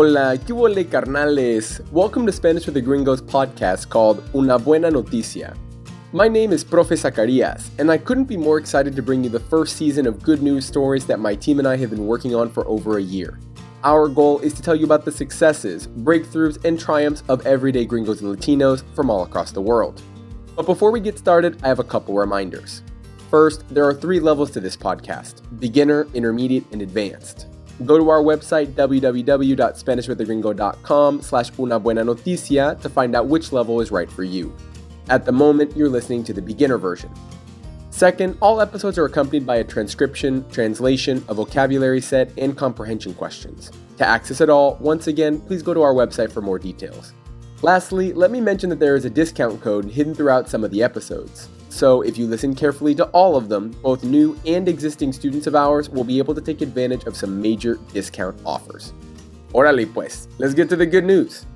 Hola, ¿qué huele carnales? Welcome to Spanish with the Gringos podcast called Una Buena Noticia. My name is Profe Zacarias, and I couldn't be more excited to bring you the first season of good news stories that my team and I have been working on for over a year. Our goal is to tell you about the successes, breakthroughs, and triumphs of everyday gringos and Latinos from all across the world. But before we get started, I have a couple reminders. First, there are three levels to this podcast beginner, intermediate, and advanced. Go to our website www.spanishwithagringo.com slash una buena noticia to find out which level is right for you. At the moment, you're listening to the beginner version. Second, all episodes are accompanied by a transcription, translation, a vocabulary set, and comprehension questions. To access it all, once again, please go to our website for more details. Lastly, let me mention that there is a discount code hidden throughout some of the episodes. So, if you listen carefully to all of them, both new and existing students of ours will be able to take advantage of some major discount offers. Órale pues, let's get to the good news.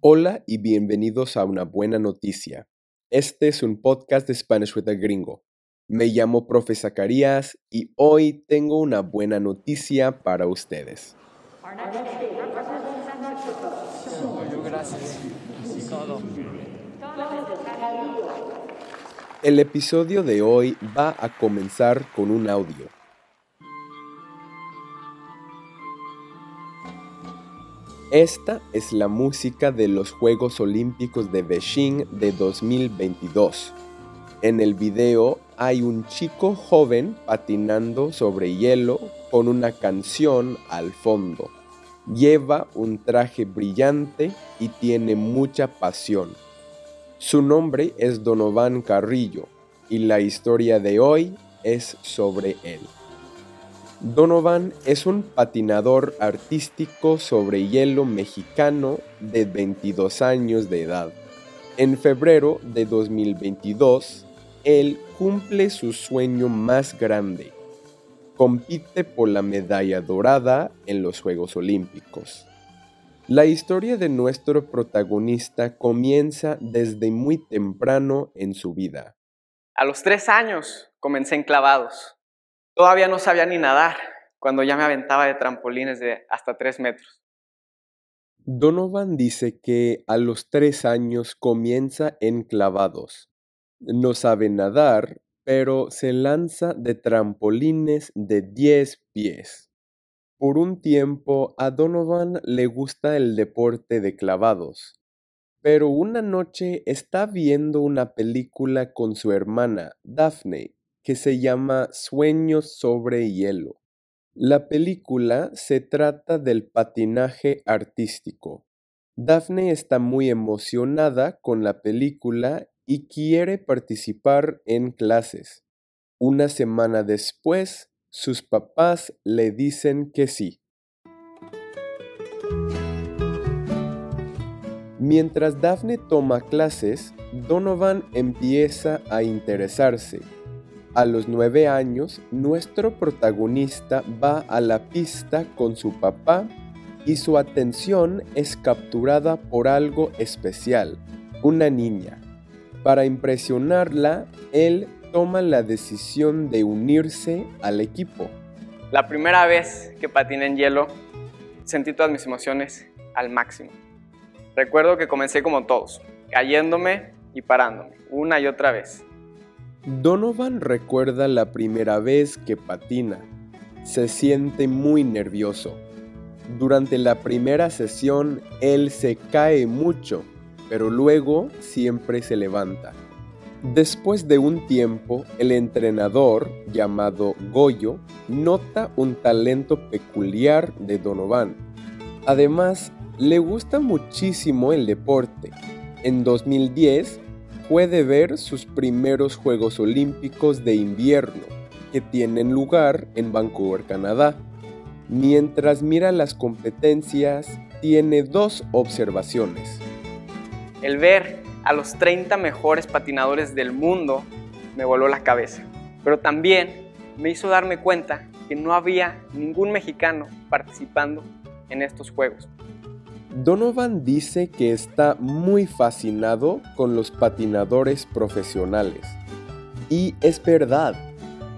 Hola y bienvenidos a una buena noticia. Este es un podcast de Spanish with a Gringo. Me llamo Profe Zacarías y hoy tengo una buena noticia para ustedes. El episodio de hoy va a comenzar con un audio. Esta es la música de los Juegos Olímpicos de Beijing de 2022. En el video hay un chico joven patinando sobre hielo con una canción al fondo. Lleva un traje brillante y tiene mucha pasión. Su nombre es Donovan Carrillo y la historia de hoy es sobre él. Donovan es un patinador artístico sobre hielo mexicano de 22 años de edad. En febrero de 2022, él cumple su sueño más grande. Compite por la medalla dorada en los Juegos Olímpicos. La historia de nuestro protagonista comienza desde muy temprano en su vida. A los tres años comencé en clavados. Todavía no sabía ni nadar cuando ya me aventaba de trampolines de hasta tres metros. Donovan dice que a los tres años comienza en clavados. No sabe nadar, pero se lanza de trampolines de 10 pies. Por un tiempo a Donovan le gusta el deporte de clavados, pero una noche está viendo una película con su hermana, Daphne, que se llama Sueños sobre hielo. La película se trata del patinaje artístico. Daphne está muy emocionada con la película y quiere participar en clases. Una semana después, sus papás le dicen que sí. Mientras Daphne toma clases, Donovan empieza a interesarse a los nueve años, nuestro protagonista va a la pista con su papá y su atención es capturada por algo especial, una niña. Para impresionarla, él toma la decisión de unirse al equipo. La primera vez que patiné en hielo, sentí todas mis emociones al máximo. Recuerdo que comencé como todos, cayéndome y parándome, una y otra vez. Donovan recuerda la primera vez que patina. Se siente muy nervioso. Durante la primera sesión él se cae mucho, pero luego siempre se levanta. Después de un tiempo, el entrenador, llamado Goyo, nota un talento peculiar de Donovan. Además, le gusta muchísimo el deporte. En 2010, puede ver sus primeros Juegos Olímpicos de invierno, que tienen lugar en Vancouver, Canadá. Mientras mira las competencias, tiene dos observaciones. El ver a los 30 mejores patinadores del mundo me voló la cabeza, pero también me hizo darme cuenta que no había ningún mexicano participando en estos juegos. Donovan dice que está muy fascinado con los patinadores profesionales. Y es verdad,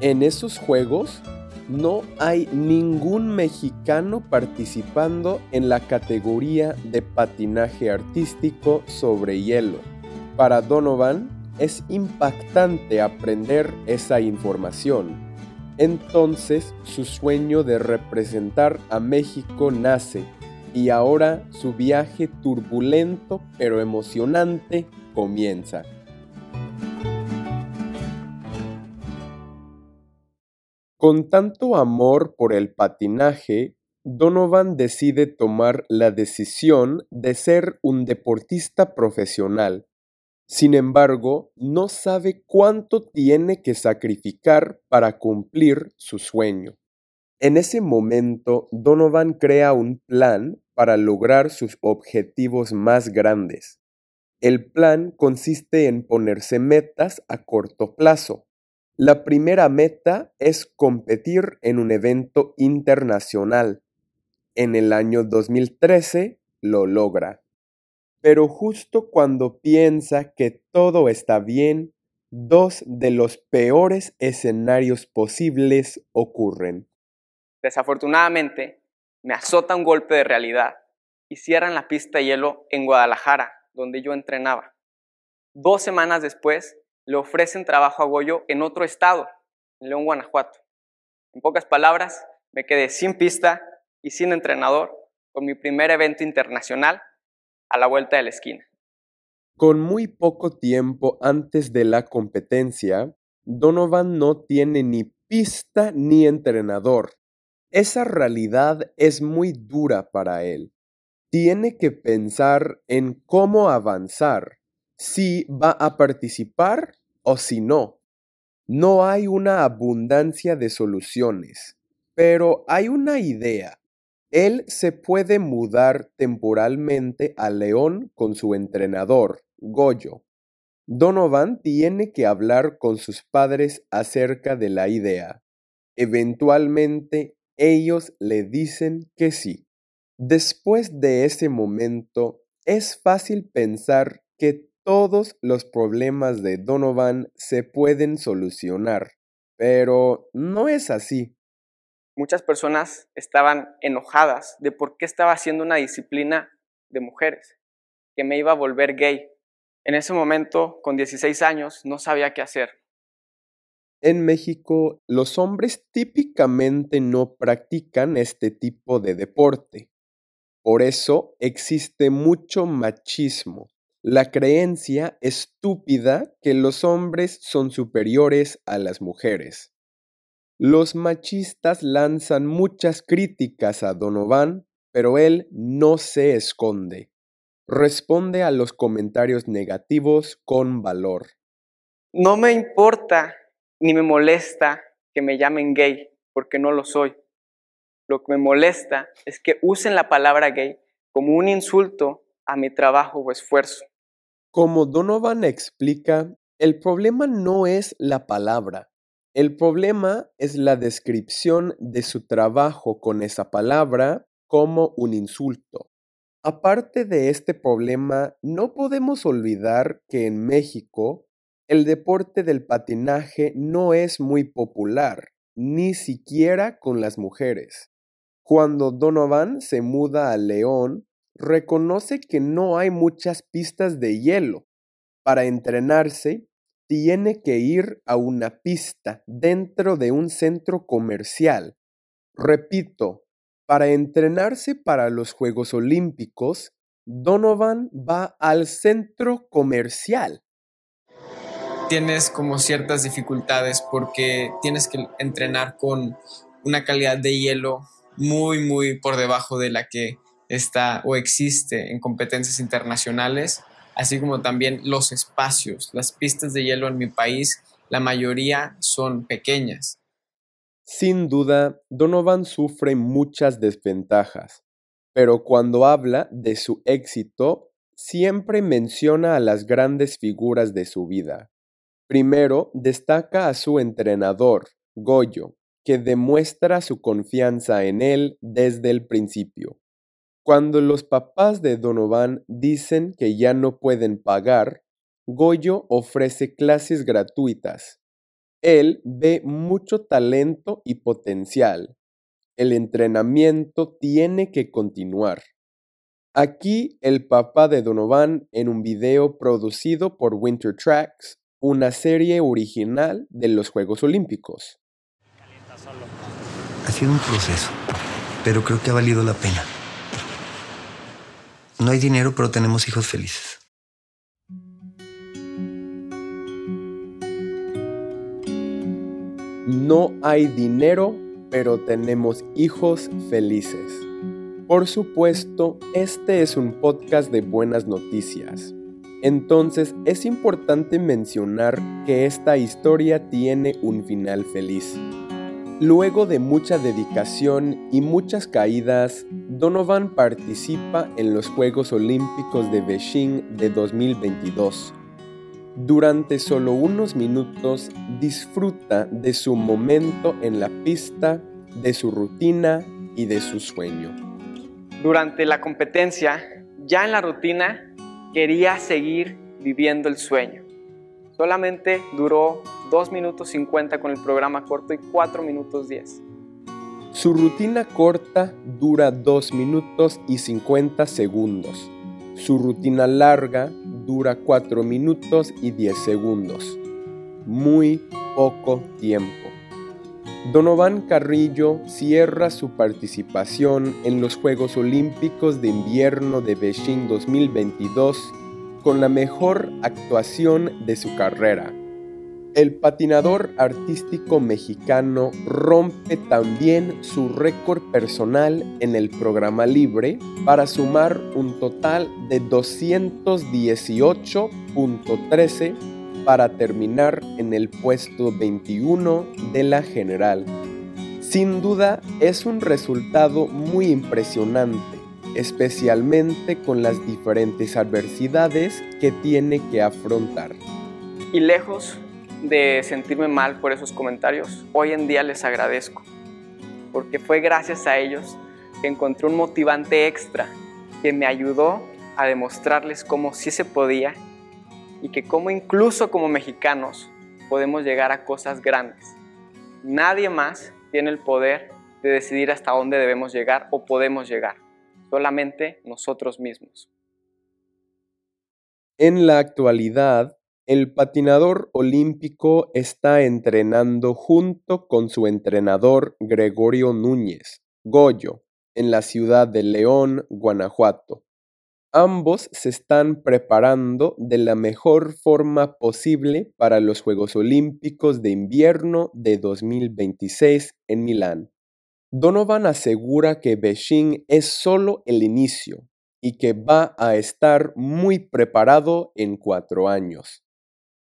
en esos juegos no hay ningún mexicano participando en la categoría de patinaje artístico sobre hielo. Para Donovan es impactante aprender esa información. Entonces su sueño de representar a México nace y ahora su viaje turbulento pero emocionante comienza. Con tanto amor por el patinaje, Donovan decide tomar la decisión de ser un deportista profesional. Sin embargo, no sabe cuánto tiene que sacrificar para cumplir su sueño. En ese momento, Donovan crea un plan para lograr sus objetivos más grandes. El plan consiste en ponerse metas a corto plazo. La primera meta es competir en un evento internacional. En el año 2013 lo logra. Pero justo cuando piensa que todo está bien, dos de los peores escenarios posibles ocurren. Desafortunadamente, me azota un golpe de realidad y cierran la pista de hielo en Guadalajara, donde yo entrenaba. Dos semanas después, le ofrecen trabajo a Goyo en otro estado, en León, Guanajuato. En pocas palabras, me quedé sin pista y sin entrenador con mi primer evento internacional a la vuelta de la esquina. Con muy poco tiempo antes de la competencia, Donovan no tiene ni pista ni entrenador. Esa realidad es muy dura para él. Tiene que pensar en cómo avanzar, si va a participar o si no. No hay una abundancia de soluciones, pero hay una idea. Él se puede mudar temporalmente a León con su entrenador, Goyo. Donovan tiene que hablar con sus padres acerca de la idea. Eventualmente ellos le dicen que sí. Después de ese momento, es fácil pensar que todos los problemas de Donovan se pueden solucionar, pero no es así. Muchas personas estaban enojadas de por qué estaba haciendo una disciplina de mujeres, que me iba a volver gay. En ese momento, con 16 años, no sabía qué hacer. En México, los hombres típicamente no practican este tipo de deporte. Por eso existe mucho machismo, la creencia estúpida que los hombres son superiores a las mujeres. Los machistas lanzan muchas críticas a Donovan, pero él no se esconde. Responde a los comentarios negativos con valor. No me importa ni me molesta que me llamen gay, porque no lo soy. Lo que me molesta es que usen la palabra gay como un insulto a mi trabajo o esfuerzo. Como Donovan explica, el problema no es la palabra. El problema es la descripción de su trabajo con esa palabra como un insulto. Aparte de este problema, no podemos olvidar que en México el deporte del patinaje no es muy popular, ni siquiera con las mujeres. Cuando Donovan se muda a León, reconoce que no hay muchas pistas de hielo. Para entrenarse, tiene que ir a una pista dentro de un centro comercial. Repito, para entrenarse para los Juegos Olímpicos, Donovan va al centro comercial tienes como ciertas dificultades porque tienes que entrenar con una calidad de hielo muy, muy por debajo de la que está o existe en competencias internacionales, así como también los espacios. Las pistas de hielo en mi país, la mayoría son pequeñas. Sin duda, Donovan sufre muchas desventajas, pero cuando habla de su éxito, siempre menciona a las grandes figuras de su vida. Primero destaca a su entrenador, Goyo, que demuestra su confianza en él desde el principio. Cuando los papás de Donovan dicen que ya no pueden pagar, Goyo ofrece clases gratuitas. Él ve mucho talento y potencial. El entrenamiento tiene que continuar. Aquí el papá de Donovan en un video producido por Winter Tracks, una serie original de los Juegos Olímpicos. Ha sido un proceso, pero creo que ha valido la pena. No hay dinero, pero tenemos hijos felices. No hay dinero, pero tenemos hijos felices. Por supuesto, este es un podcast de buenas noticias. Entonces es importante mencionar que esta historia tiene un final feliz. Luego de mucha dedicación y muchas caídas, Donovan participa en los Juegos Olímpicos de Beijing de 2022 durante solo unos minutos disfruta de su momento en la pista, de su rutina y de su sueño. Durante la competencia, ya en la rutina, quería seguir viviendo el sueño. Solamente duró 2 minutos 50 con el programa corto y 4 minutos 10. Su rutina corta dura 2 minutos y 50 segundos. Su rutina larga dura 4 minutos y 10 segundos. Muy poco tiempo. Donovan Carrillo cierra su participación en los Juegos Olímpicos de Invierno de Beijing 2022 con la mejor actuación de su carrera. El patinador artístico mexicano rompe también su récord personal en el programa libre para sumar un total de 218.13 para terminar en el puesto 21 de la general. Sin duda es un resultado muy impresionante, especialmente con las diferentes adversidades que tiene que afrontar. Y lejos de sentirme mal por esos comentarios, hoy en día les agradezco, porque fue gracias a ellos que encontré un motivante extra que me ayudó a demostrarles cómo sí se podía y que cómo incluso como mexicanos podemos llegar a cosas grandes. Nadie más tiene el poder de decidir hasta dónde debemos llegar o podemos llegar, solamente nosotros mismos. En la actualidad, el patinador olímpico está entrenando junto con su entrenador Gregorio Núñez, Goyo, en la ciudad de León, Guanajuato. Ambos se están preparando de la mejor forma posible para los Juegos Olímpicos de Invierno de 2026 en Milán. Donovan asegura que Beijing es solo el inicio y que va a estar muy preparado en cuatro años.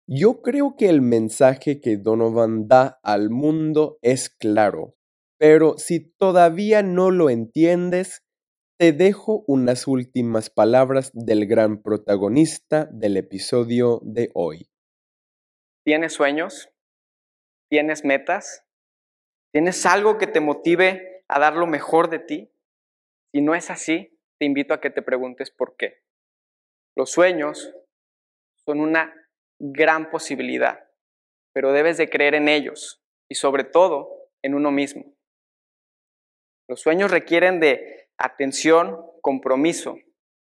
Yo creo que el mensaje que Donovan da al mundo es claro, pero si todavía no lo entiendes, te dejo unas últimas palabras del gran protagonista del episodio de hoy. ¿Tienes sueños? ¿Tienes metas? ¿Tienes algo que te motive a dar lo mejor de ti? Si no es así, te invito a que te preguntes por qué. Los sueños son una gran posibilidad, pero debes de creer en ellos y sobre todo en uno mismo. Los sueños requieren de atención, compromiso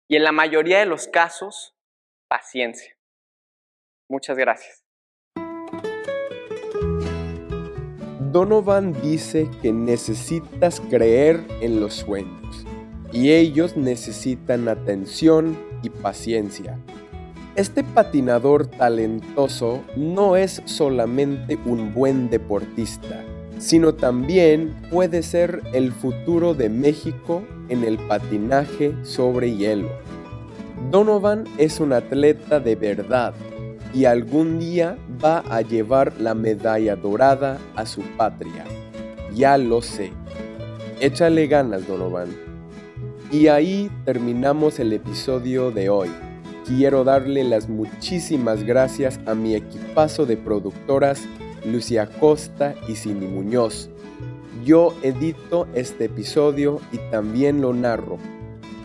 y en la mayoría de los casos, paciencia. Muchas gracias. Donovan dice que necesitas creer en los sueños y ellos necesitan atención y paciencia. Este patinador talentoso no es solamente un buen deportista, sino también puede ser el futuro de México en el patinaje sobre hielo. Donovan es un atleta de verdad y algún día va a llevar la medalla dorada a su patria. Ya lo sé. Échale ganas, Donovan. Y ahí terminamos el episodio de hoy quiero darle las muchísimas gracias a mi equipazo de productoras Lucia Costa y Cindy Muñoz. Yo edito este episodio y también lo narro.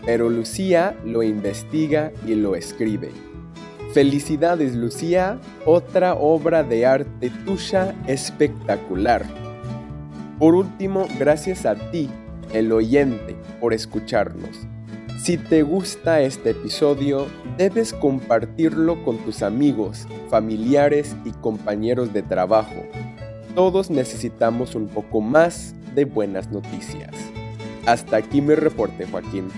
pero Lucía lo investiga y lo escribe. Felicidades Lucía, otra obra de arte tuya espectacular. Por último, gracias a ti, el oyente, por escucharnos. Si te gusta este episodio, debes compartirlo con tus amigos, familiares y compañeros de trabajo. Todos necesitamos un poco más de buenas noticias. Hasta aquí mi reporte, Joaquín.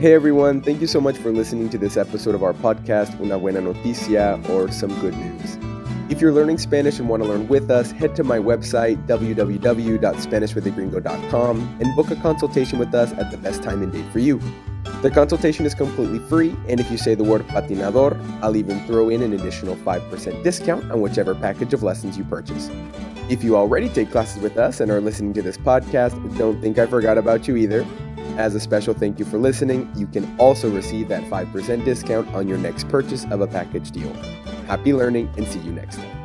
Hey everyone, thank you so much for listening to this episode of our podcast, Una Buena Noticia, or Some Good News. If you're learning Spanish and want to learn with us, head to my website, www.spanishwithagringo.com, and book a consultation with us at the best time and date for you. The consultation is completely free, and if you say the word patinador, I'll even throw in an additional 5% discount on whichever package of lessons you purchase. If you already take classes with us and are listening to this podcast, don't think I forgot about you either. As a special thank you for listening, you can also receive that 5% discount on your next purchase of a package deal. Happy learning and see you next time.